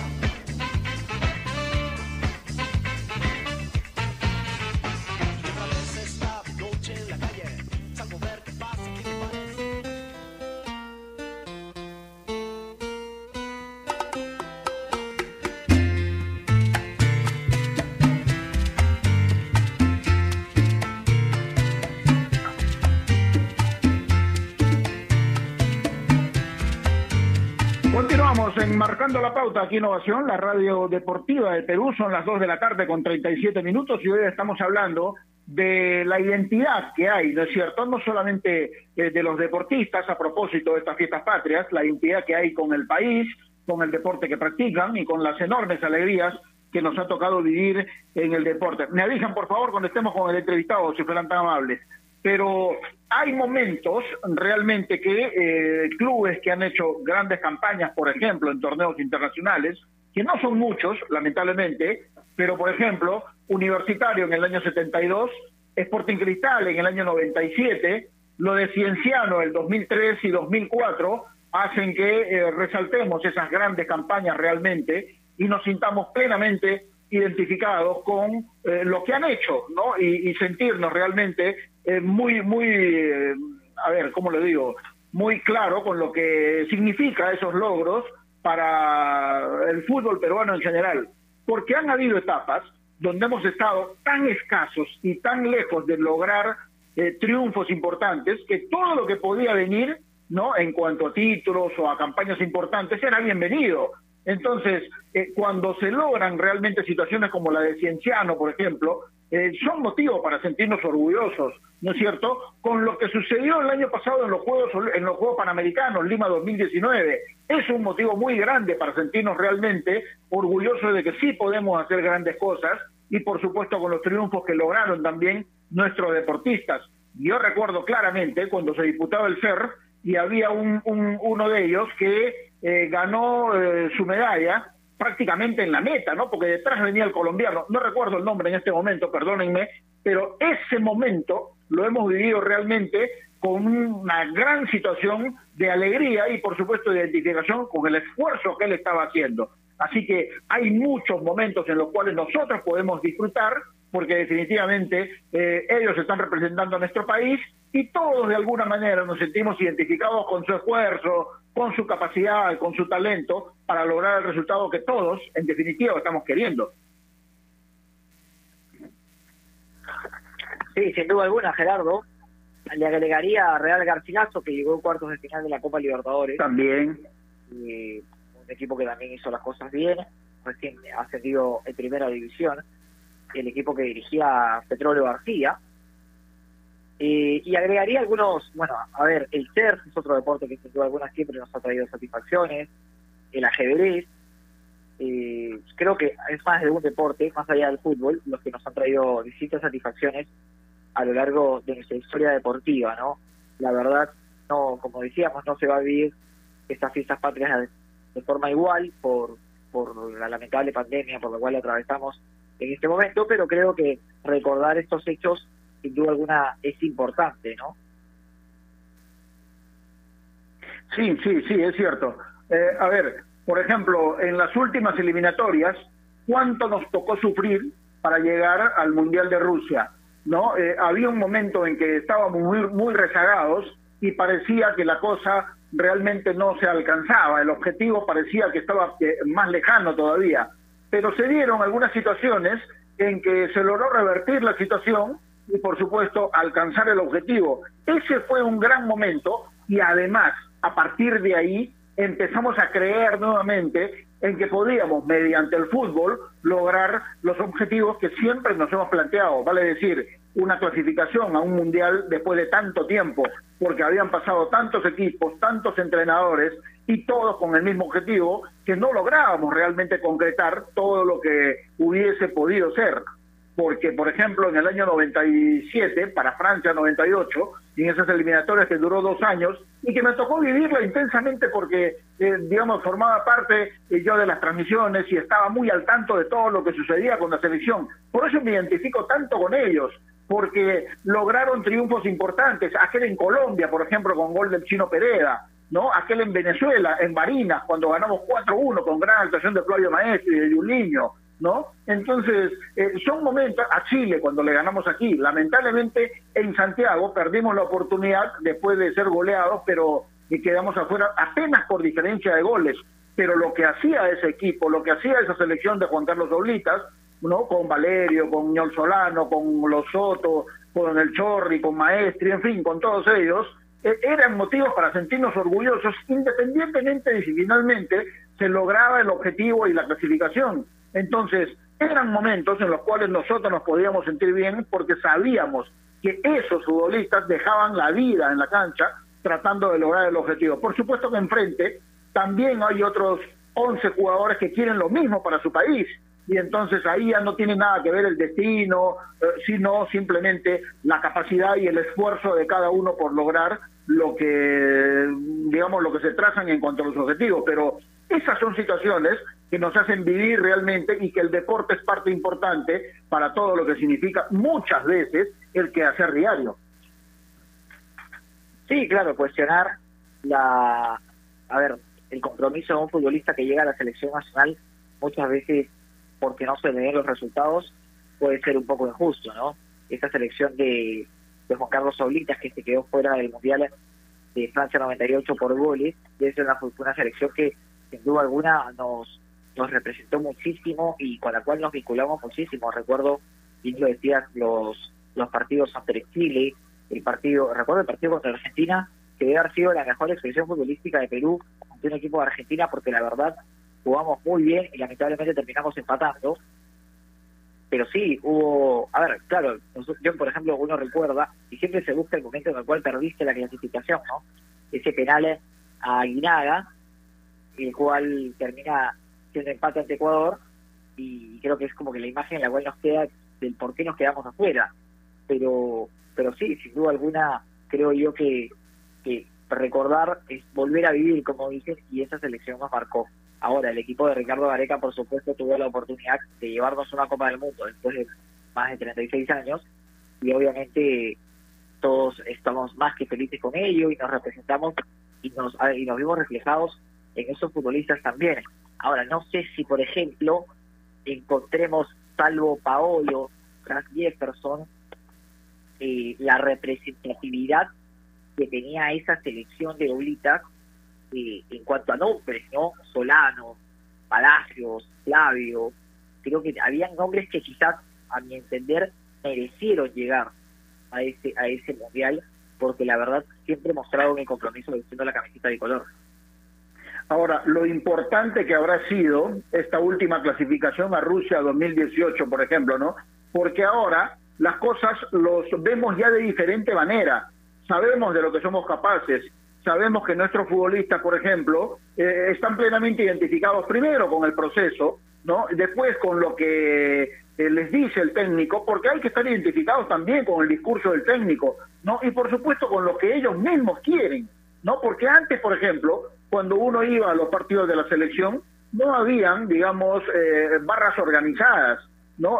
Aquí Innovación, la radio deportiva de Perú. Son las 2 de la tarde con 37 minutos y hoy estamos hablando de la identidad que hay, ¿no es cierto? No solamente eh, de los deportistas a propósito de estas fiestas patrias, la identidad que hay con el país, con el deporte que practican y con las enormes alegrías que nos ha tocado vivir en el deporte. Me avisan, por favor, cuando estemos con el entrevistado, si fueran tan amables. Pero hay momentos realmente que eh, clubes que han hecho grandes campañas, por ejemplo, en torneos internacionales, que no son muchos, lamentablemente, pero por ejemplo, Universitario en el año 72, Sporting Cristal en el año 97, lo de Cienciano el 2003 y 2004 hacen que eh, resaltemos esas grandes campañas realmente y nos sintamos plenamente identificados con eh, lo que han hecho, ¿no? Y, sentirnos realmente eh, muy, muy, a ver, ¿cómo le digo? Muy claro con lo que significa esos logros para el fútbol peruano en general. Porque han habido etapas donde hemos estado tan escasos y tan lejos de lograr triunfos importantes que todo lo que podía venir ¿no? En cuanto a títulos o a campañas importantes, era bienvenido. Entonces, eh, cuando se logran realmente situaciones como la de Cienciano, por ejemplo, eh, son motivos para sentirnos orgullosos, ¿no es cierto? Con lo que sucedió el año pasado en los Juegos en los Juegos Panamericanos, Lima 2019, es un motivo muy grande para sentirnos realmente orgullosos de que sí podemos hacer grandes cosas y por supuesto con los triunfos que lograron también nuestros deportistas. Yo recuerdo claramente cuando se disputaba el CER, y había un, uno de ellos que eh, ganó eh, su medalla prácticamente en la meta, ¿no? Porque detrás venía el colombiano, no recuerdo el nombre en este momento, perdónenme, pero ese momento lo hemos vivido realmente con una gran situación de alegría y por supuesto de identificación con el esfuerzo que él estaba haciendo. Así que hay muchos momentos en los cuales nosotros podemos disfrutar porque definitivamente eh, ellos están representando a nuestro país y todos de alguna manera nos sentimos identificados con su esfuerzo, con su capacidad, con su talento para lograr el resultado que todos, en definitiva, estamos queriendo. Sí, sin duda alguna, Gerardo. Le agregaría a Real Garcilaso, que llegó en cuartos de final de la Copa Libertadores. También. Y un equipo que también hizo las cosas bien. Recién ascendido en primera división el equipo que dirigía Petróleo García. Eh, y agregaría algunos, bueno, a ver, el surf es otro deporte que sin duda alguna siempre nos ha traído satisfacciones, el ajedrez, eh, creo que es más de un deporte, más allá del fútbol, los que nos han traído distintas satisfacciones a lo largo de nuestra historia deportiva, ¿no? La verdad, no, como decíamos, no se va a vivir estas fiestas patrias de forma igual por, por la lamentable pandemia por la cual atravesamos en este momento, pero creo que recordar estos hechos sin duda alguna es importante, ¿no? Sí, sí, sí, es cierto. Eh, a ver, por ejemplo, en las últimas eliminatorias, ¿cuánto nos tocó sufrir para llegar al Mundial de Rusia? ¿No? Eh, había un momento en que estábamos muy, muy rezagados y parecía que la cosa realmente no se alcanzaba, el objetivo parecía que estaba más lejano todavía pero se dieron algunas situaciones en que se logró revertir la situación y por supuesto alcanzar el objetivo. Ese fue un gran momento y además a partir de ahí empezamos a creer nuevamente en que podíamos mediante el fútbol lograr los objetivos que siempre nos hemos planteado, vale decir, una clasificación a un mundial después de tanto tiempo, porque habían pasado tantos equipos, tantos entrenadores y todos con el mismo objetivo que no lográbamos realmente concretar todo lo que hubiese podido ser. Porque, por ejemplo, en el año 97, para Francia 98, y en esas eliminatorias que duró dos años, y que me tocó vivirla intensamente porque, eh, digamos, formaba parte eh, yo de las transmisiones y estaba muy al tanto de todo lo que sucedía con la selección. Por eso me identifico tanto con ellos, porque lograron triunfos importantes, aquel en Colombia, por ejemplo, con gol del Chino Pereda, ¿no? Aquel en Venezuela, en Barinas, cuando ganamos 4-1 con gran actuación de Flavio Maestro y de Juliño, ¿no? Entonces, eh, son momentos, a Chile cuando le ganamos aquí, lamentablemente en Santiago perdimos la oportunidad después de ser goleados, pero quedamos afuera apenas por diferencia de goles, pero lo que hacía ese equipo, lo que hacía esa selección de Juan Carlos Oblitas, ¿no? Con Valerio, con Ñol Solano, con Los Soto, con El Chorri, con Maestri, en fin, con todos ellos, eh, eran motivos para sentirnos orgullosos, independientemente de si finalmente se lograba el objetivo y la clasificación. Entonces, eran momentos en los cuales nosotros nos podíamos sentir bien porque sabíamos que esos futbolistas dejaban la vida en la cancha tratando de lograr el objetivo. Por supuesto que enfrente también hay otros 11 jugadores que quieren lo mismo para su país y entonces ahí ya no tiene nada que ver el destino, eh, sino simplemente la capacidad y el esfuerzo de cada uno por lograr lo que, digamos, lo que se trazan en cuanto a los objetivos. Pero esas son situaciones que nos hacen vivir realmente y que el deporte es parte importante para todo lo que significa muchas veces el quehacer diario. Sí, claro, cuestionar la, a ver, el compromiso de un futbolista que llega a la selección nacional muchas veces porque no se le los resultados puede ser un poco injusto, ¿no? Esta selección de, de Juan Carlos Oblitas que se quedó fuera del Mundial de Francia 98 por goles, es una, una selección que sin duda alguna nos nos representó muchísimo y con la cual nos vinculamos muchísimo. Recuerdo, y lo decías, los, los partidos ante Chile, el partido, recuerdo el partido contra Argentina, que debe haber sido la mejor expresión futbolística de Perú ante un equipo de Argentina, porque la verdad jugamos muy bien y lamentablemente terminamos empatando. Pero sí, hubo, a ver, claro, yo por ejemplo uno recuerda, y siempre se busca el momento en el cual perdiste la clasificación, ¿no? Ese penal a Aguinaga, el cual termina siendo empate ante Ecuador, y creo que es como que la imagen en la cual nos queda del por qué nos quedamos afuera. Pero, pero sí, sin duda alguna, creo yo que, recordar es volver a vivir, como dicen, y esa selección nos marcó. Ahora, el equipo de Ricardo Gareca, por supuesto, tuvo la oportunidad de llevarnos una Copa del Mundo después de más de 36 años, y obviamente todos estamos más que felices con ello y nos representamos y nos, y nos vimos reflejados en esos futbolistas también. Ahora, no sé si, por ejemplo, encontremos, salvo Paolo, Frank Jefferson, eh, la representatividad que tenía esa selección de Oblitas eh, en cuanto a nombres, ¿no? Solano, Palacios, Flavio, creo que habían nombres que quizás, a mi entender, merecieron llegar a ese, a ese mundial, porque la verdad siempre mostraron el compromiso de la camiseta de color. Ahora, lo importante que habrá sido esta última clasificación a Rusia 2018, por ejemplo, ¿no? Porque ahora las cosas los vemos ya de diferente manera. Sabemos de lo que somos capaces. Sabemos que nuestros futbolistas, por ejemplo, eh, están plenamente identificados primero con el proceso, ¿no? Después con lo que eh, les dice el técnico, porque hay que estar identificados también con el discurso del técnico, ¿no? Y por supuesto con lo que ellos mismos quieren, ¿no? Porque antes, por ejemplo, cuando uno iba a los partidos de la selección, no habían, digamos, eh, barras organizadas, ¿no?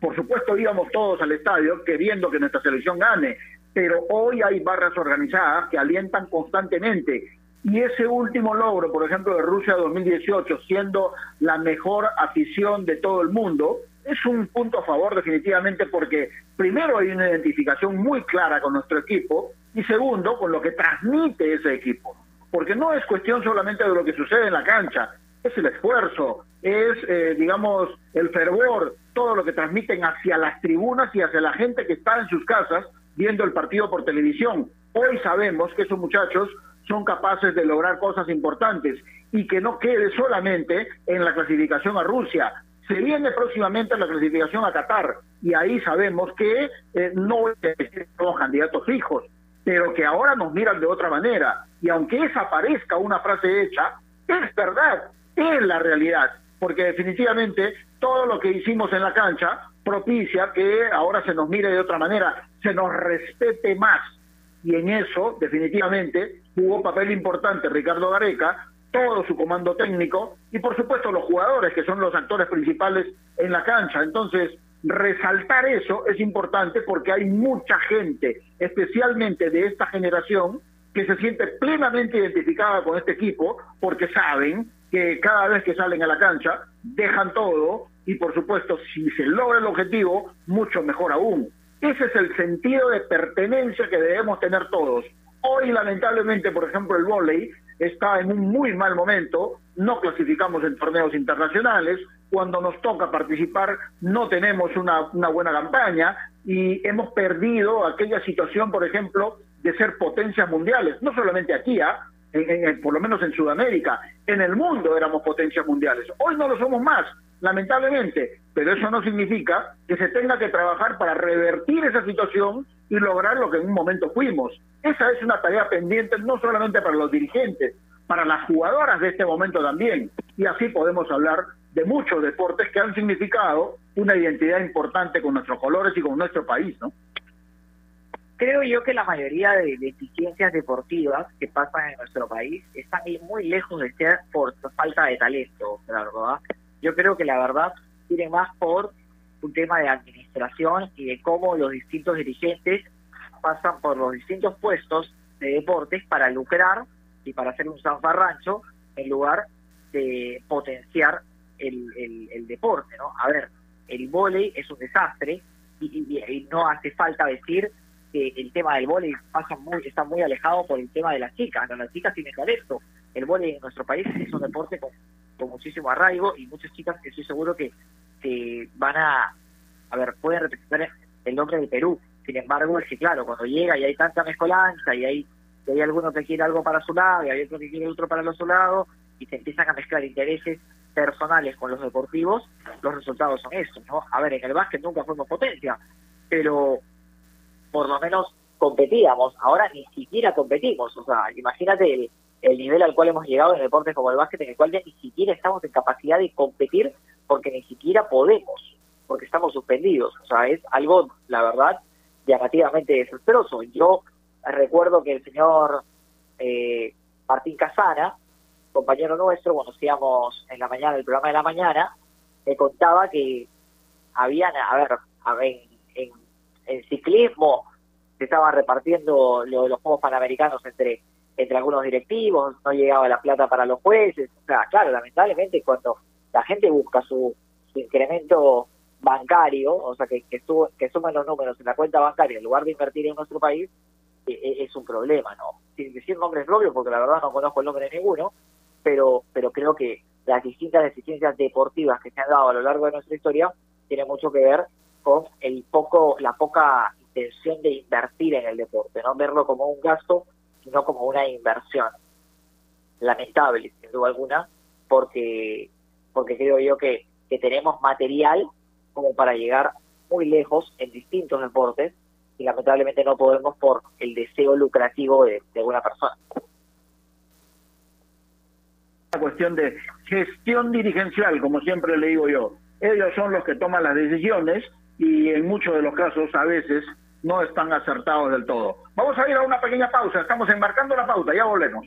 Por supuesto íbamos todos al estadio queriendo que nuestra selección gane, pero hoy hay barras organizadas que alientan constantemente. Y ese último logro, por ejemplo, de Rusia 2018, siendo la mejor afición de todo el mundo, es un punto a favor definitivamente porque primero hay una identificación muy clara con nuestro equipo y segundo con lo que transmite ese equipo porque no es cuestión solamente de lo que sucede en la cancha, es el esfuerzo, es, eh, digamos, el fervor, todo lo que transmiten hacia las tribunas y hacia la gente que está en sus casas viendo el partido por televisión. Hoy sabemos que esos muchachos son capaces de lograr cosas importantes y que no quede solamente en la clasificación a Rusia. Se viene próximamente la clasificación a Qatar y ahí sabemos que eh, no somos candidatos fijos, pero que ahora nos miran de otra manera. Y aunque esa parezca una frase hecha, es verdad, es la realidad, porque definitivamente todo lo que hicimos en la cancha propicia que ahora se nos mire de otra manera, se nos respete más. Y en eso, definitivamente, jugó papel importante Ricardo Gareca, todo su comando técnico y por supuesto los jugadores que son los actores principales en la cancha. Entonces, resaltar eso es importante porque hay mucha gente, especialmente de esta generación, que se siente plenamente identificada con este equipo porque saben que cada vez que salen a la cancha dejan todo y por supuesto si se logra el objetivo, mucho mejor aún. Ese es el sentido de pertenencia que debemos tener todos. Hoy lamentablemente, por ejemplo, el volley está en un muy mal momento, no clasificamos en torneos internacionales, cuando nos toca participar no tenemos una, buena campaña y hemos perdido aquella situación, por ejemplo, de ser potencias mundiales, no solamente aquí, ¿ah? por lo menos en Sudamérica, en el mundo éramos potencias mundiales. Hoy no lo somos más, lamentablemente, pero eso no significa que se tenga que trabajar para revertir esa situación y lograr lo que en un momento fuimos. Esa es una tarea pendiente no solamente para los dirigentes, para las jugadoras de este momento también. Y así podemos hablar de muchos deportes que han significado una identidad importante con nuestros colores y con nuestro país, ¿no? Creo yo que la mayoría de deficiencias deportivas que pasan en nuestro país están muy lejos de ser por falta de talento, ¿verdad? Yo creo que la verdad tiene más por un tema de administración y de cómo los distintos dirigentes pasan por los distintos puestos de deportes para lucrar y para hacer un zanfarrancho en lugar de potenciar el, el, deporte, ¿no? A ver, el vóley es un desastre y, no hace falta decir que el tema del vóley pasa muy, está muy alejado por el tema de las chicas, ¿no? Las chicas tienen talento. El vóley en nuestro país es un deporte con, muchísimo arraigo y muchas chicas estoy seguro que, que van a, a ver, pueden representar el nombre del Perú. Sin embargo, es que claro, cuando llega y hay tanta mezcolanza y hay, y hay alguno que quiere algo para su lado y hay otro que quiere otro para el otro lado y se empiezan a mezclar intereses personales con los deportivos, los resultados son estos, ¿no? A ver, en el básquet nunca fuimos potencia, pero por lo menos competíamos, ahora ni siquiera competimos, o sea, imagínate el, el nivel al cual hemos llegado en deportes como el básquet, en el cual ya ni siquiera estamos en capacidad de competir porque ni siquiera podemos, porque estamos suspendidos, o sea, es algo, la verdad, llamativamente desastroso. Yo recuerdo que el señor eh, Martín Casana, compañero nuestro, cuando hacíamos en la mañana el programa de la mañana, me contaba que habían, a ver, a ver en, ciclismo se estaba repartiendo lo los Juegos Panamericanos entre entre algunos directivos, no llegaba la plata para los jueces, o sea, claro, lamentablemente cuando la gente busca su, incremento bancario, o sea, que, que, que sumen los números en la cuenta bancaria en lugar de invertir en nuestro país, e, e, es un problema, ¿no? Sin decir nombres propios, porque la verdad no conozco el nombre de ninguno, pero, pero creo que las distintas deficiencias deportivas que se han dado a lo largo de nuestra historia tienen mucho que ver con el poco, la poca intención de invertir en el deporte, no verlo como un gasto, sino como una inversión. Lamentable, sin duda alguna, porque, porque creo yo que, que tenemos material como para llegar muy lejos en distintos deportes y lamentablemente no podemos por el deseo lucrativo de, de alguna persona cuestión de gestión dirigencial, como siempre le digo yo. Ellos son los que toman las decisiones y en muchos de los casos a veces no están acertados del todo. Vamos a ir a una pequeña pausa, estamos embarcando la pauta, ya volvemos.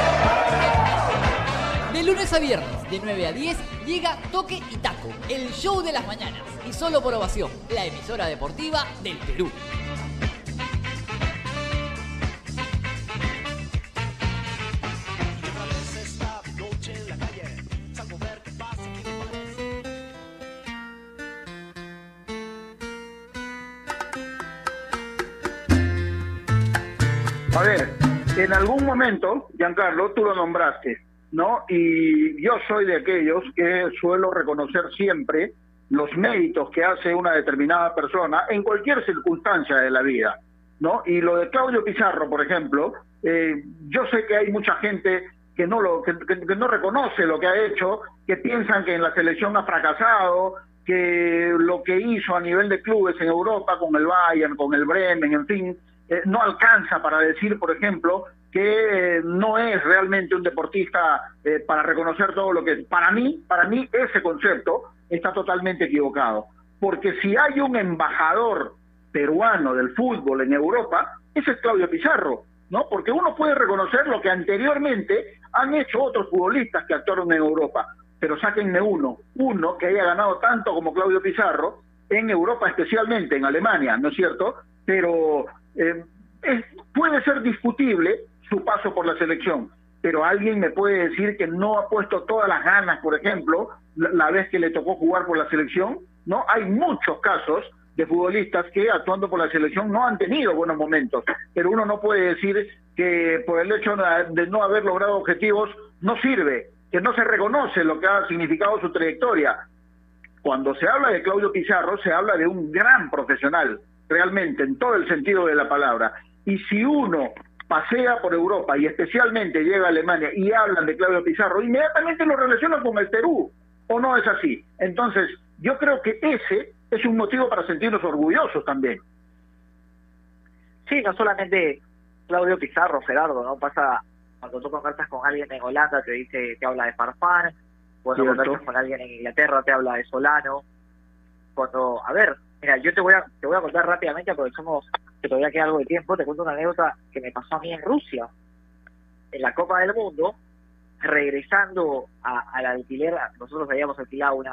De lunes a viernes, de 9 a 10, llega Toque y Taco, el show de las mañanas. Y solo por ovación, la emisora deportiva del Perú. A ver, en algún momento, Giancarlo, tú lo nombraste ¿no? Y yo soy de aquellos que suelo reconocer siempre los méritos que hace una determinada persona en cualquier circunstancia de la vida, ¿no? Y lo de Claudio Pizarro, por ejemplo, eh, yo sé que hay mucha gente que no lo que, no reconoce lo que ha hecho, que piensan que en la selección ha fracasado, que lo que hizo a nivel de clubes en Europa con el Bayern, con el Bremen, en fin, eh, no alcanza para decir, por ejemplo, que no es realmente un deportista eh, para reconocer todo lo que es. Para mí, para mí ese concepto está totalmente equivocado, porque si hay un embajador peruano del fútbol en Europa, ese es Claudio Pizarro, ¿no? Porque uno puede reconocer lo que anteriormente han hecho otros futbolistas que actuaron en Europa, pero sáquenme uno, uno que haya ganado tanto como Claudio Pizarro en Europa, especialmente en Alemania, ¿no es cierto? Pero eh, puede ser discutible su paso por la selección, pero alguien me puede decir que no ha puesto todas las ganas, por ejemplo, la, vez que le tocó jugar por la selección, ¿no? Hay muchos casos de futbolistas que actuando por la selección no han tenido buenos momentos, pero uno no puede decir que por el hecho de no haber logrado objetivos no sirve, que no se reconoce lo que ha significado su trayectoria. Cuando se habla de Claudio Pizarro, se habla de un gran profesional, realmente, en todo el sentido de la palabra. Y si uno pasea por Europa y especialmente llega a Alemania y hablan de Claudio Pizarro, inmediatamente lo relacionan con el Perú, ¿o no es así? Entonces, yo creo que ese es un motivo para sentirnos orgullosos también. Sí, no solamente Claudio Pizarro, Gerardo, ¿no? Pasa cuando tú conversas con alguien en Holanda, te dice, te habla de Farfán, cuando conversas con alguien en Inglaterra, te habla de Solano. Cuando, a ver, mira, yo te voy a, te voy a contar rápidamente, aprovechamos que todavía queda algo de tiempo, te cuento una anécdota que me pasó a mí en Rusia, en la Copa del Mundo, regresando al alquiler, nosotros habíamos alquilado un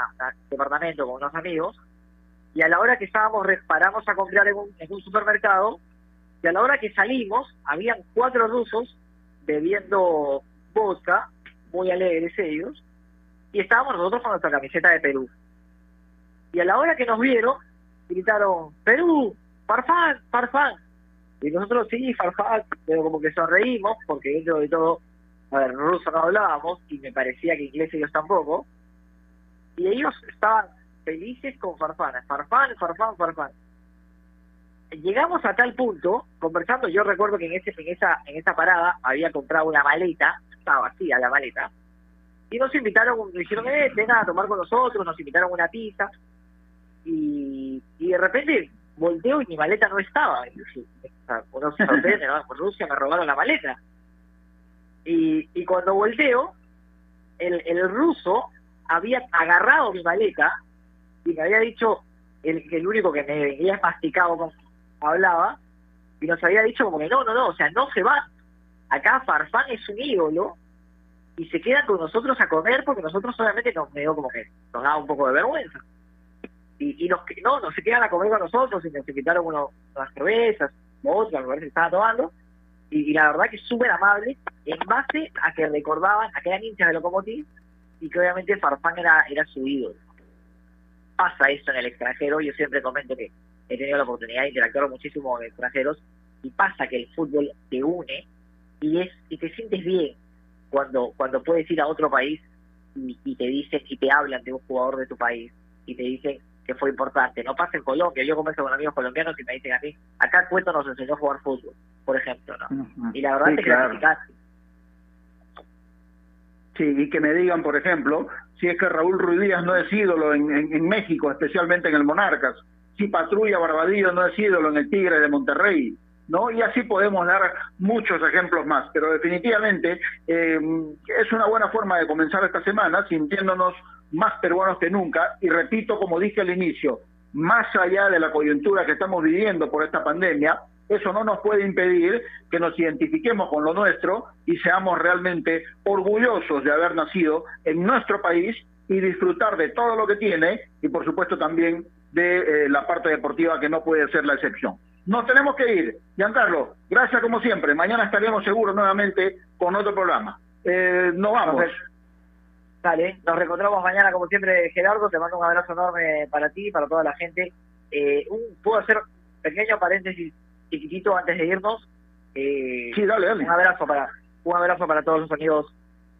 departamento con unos amigos, y a la hora que estábamos, paramos a comprar en un, supermercado, y a la hora que salimos, habían cuatro rusos bebiendo vodka, muy alegres ellos, y estábamos nosotros con nuestra camiseta de Perú. Y a la hora que nos vieron, gritaron, Perú, Farfán, Farfán. Y nosotros sí, Farfán, pero como que sonreímos, porque dentro de todo, a ver, ruso no hablábamos, y me parecía que inglés ellos tampoco. Y ellos estaban felices con Farfán, Farfán, Farfán, Farfán. Llegamos a tal punto, conversando, yo recuerdo que en ese en esa en esa parada había comprado una maleta, estaba vacía la maleta, y nos invitaron, nos dijeron, eh, venga a tomar con nosotros, nos invitaron una pizza, y, y de repente volteo y mi maleta no estaba. Y uno se sorprende, ¿no? Por Rusia me robaron la maleta. Y, y cuando volteo, el, el ruso había agarrado mi maleta y me había dicho, el, el único que me había masticado hablaba, y nos había dicho como que no, no, no, o sea, no se va. Acá Farfán es un ídolo y se queda con nosotros a comer porque nosotros solamente nos medio nos daba un poco de vergüenza y, y nos, no, no se quedan a comer con nosotros y nos invitaron uno, unas cervezas, otras, que estaba tomando, y, la verdad que súper amable, en base a que recordaban a que eran hinchas de Locomotiv y que obviamente Farfán era, era su ídolo. Pasa eso en el extranjero, yo siempre comento que he tenido la oportunidad de interactuar muchísimo con extranjeros y pasa que el fútbol te une y es y te sientes bien cuando cuando puedes ir a otro país y, y te dicen y te hablan de un jugador de tu país y te dicen que fue importante. No pasa en Colombia. Yo converso con amigos colombianos y me dicen a mí, acá Cueto nos enseñó a jugar fútbol, por ejemplo, ¿no? Y la verdad es que claro. Sí, y que me digan, por ejemplo, si es que Raúl Ruiz Díaz no es ídolo en, en, México, especialmente en el Monarcas, si Patrulla Barbadillo no es ídolo en el Tigre de Monterrey, ¿no? Y así podemos dar muchos ejemplos más, pero definitivamente eh, es una buena forma de comenzar esta semana sintiéndonos más peruanos que nunca, y repito, como dije al inicio, más allá de la coyuntura que estamos viviendo por esta pandemia, eso no nos puede impedir que nos identifiquemos con lo nuestro y seamos realmente orgullosos de haber nacido en nuestro país y disfrutar de todo lo que tiene y por supuesto también de eh, la parte deportiva que no puede ser la excepción. Nos tenemos que ir. Giancarlo, gracias como siempre. Mañana estaremos seguros nuevamente con otro programa. Eh, nos vamos. Dale, nos reencontramos mañana como siempre, Gerardo. Te mando un abrazo enorme para ti y para toda la gente. Eh, un, ¿Puedo hacer pequeño paréntesis chiquitito antes de irnos? Eh, sí, dale, dale. Un abrazo para, un abrazo para todos los amigos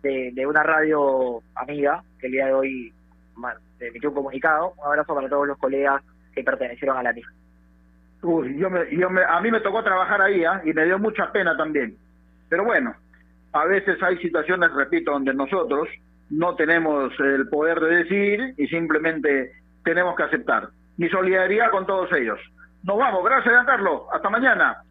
de, de una radio amiga que el día de hoy emitió un comunicado. Un abrazo para todos los colegas que pertenecieron a la misma. Uy, yo me, yo me, a mí me tocó trabajar ahí ¿eh? y me dio mucha pena también. Pero bueno, a veces hay situaciones, repito, donde nosotros no tenemos el poder de decir y simplemente tenemos que aceptar. Mi solidaridad con todos ellos. Nos vamos, gracias Carlos, hasta mañana.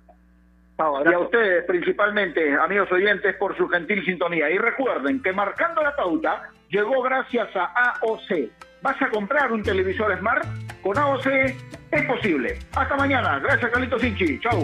Y a ustedes, principalmente, amigos oyentes, por su gentil sintonía. Y recuerden que marcando la pauta llegó gracias a AOC. ¿Vas a comprar un televisor Smart? Con AOC es posible. Hasta mañana. Gracias, Carlitos Sinchi. Chau.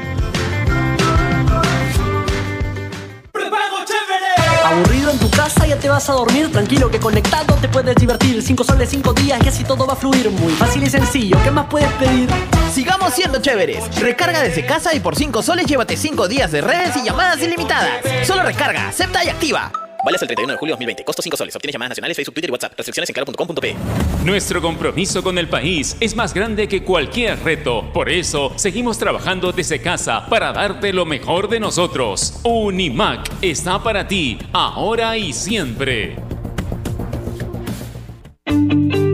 Aburrido en tu casa, ya te vas a dormir. Tranquilo que conectado te puedes divertir. Cinco soles, cinco días y así todo va a fluir. Muy fácil y sencillo. ¿Qué más puedes pedir? Sigamos siendo chéveres. Recarga desde casa y por 5 soles llévate 5 días de redes y llamadas ilimitadas. Solo recarga, acepta y activa. Vale hasta el 31 de julio de 2020. Costo 5 soles. Obtienes llamadas nacionales, Facebook, Twitter y WhatsApp. Restricciones en claro.com.pe. Nuestro compromiso con el país es más grande que cualquier reto. Por eso, seguimos trabajando desde casa para darte lo mejor de nosotros. Unimac está para ti, ahora y siempre.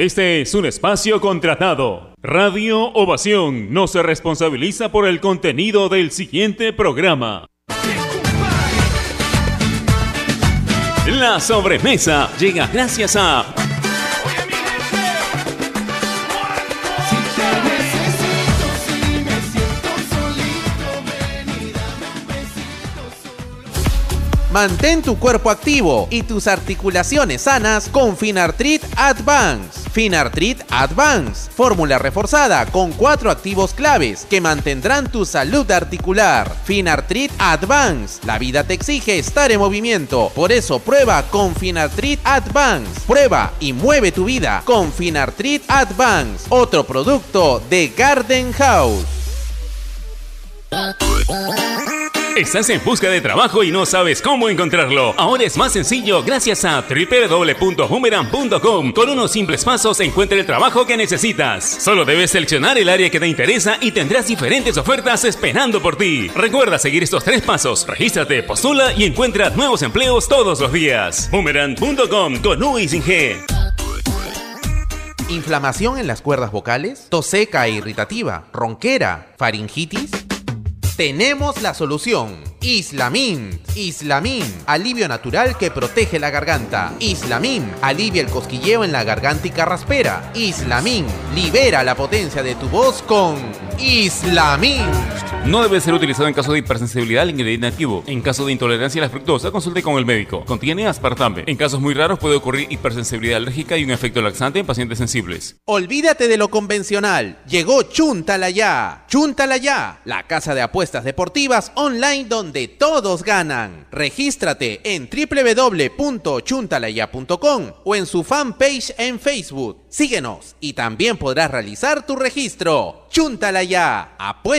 Este es un espacio contratado. Radio Ovación no se responsabiliza por el contenido del siguiente programa. La sobremesa llega gracias a Mantén tu cuerpo activo y tus articulaciones sanas con Finartrit Advance. Finartrit Advance, fórmula reforzada con cuatro activos claves que mantendrán tu salud articular. Finartrit Advance, la vida te exige estar en movimiento, por eso prueba con Finartrit Advance. Prueba y mueve tu vida con Finartrit Advance, otro producto de Garden House. Estás en busca de trabajo y no sabes cómo encontrarlo. Ahora es más sencillo gracias a www.boomerang.com. Con unos simples pasos encuentra el trabajo que necesitas. Solo debes seleccionar el área que te interesa y tendrás diferentes ofertas esperando por ti. Recuerda seguir estos tres pasos. Regístrate, postula y encuentra nuevos empleos todos los días. Boomerang.com con U y sin G. ¿Inflamación en las cuerdas vocales? ¿Tos seca e irritativa? ¿Ronquera? ¿Faringitis? Tenemos la solución. Islamin. Islamin. Alivio natural que protege la garganta. Islamin. Alivia el cosquilleo en la garganta y carraspera. Islamin. Libera la potencia de tu voz con Islamin. No debe ser utilizado en caso de hipersensibilidad al ingrediente activo. En caso de intolerancia a la fructosa, consulte con el médico. Contiene aspartame. En casos muy raros puede ocurrir hipersensibilidad alérgica y un efecto laxante en pacientes sensibles. Olvídate de lo convencional. Llegó Chuntala Ya. Chuntala Ya, la casa de apuestas deportivas online donde todos ganan. Regístrate en www.chuntalaya.com o en su fanpage en Facebook. Síguenos y también podrás realizar tu registro. Chuntala Ya. Apuesta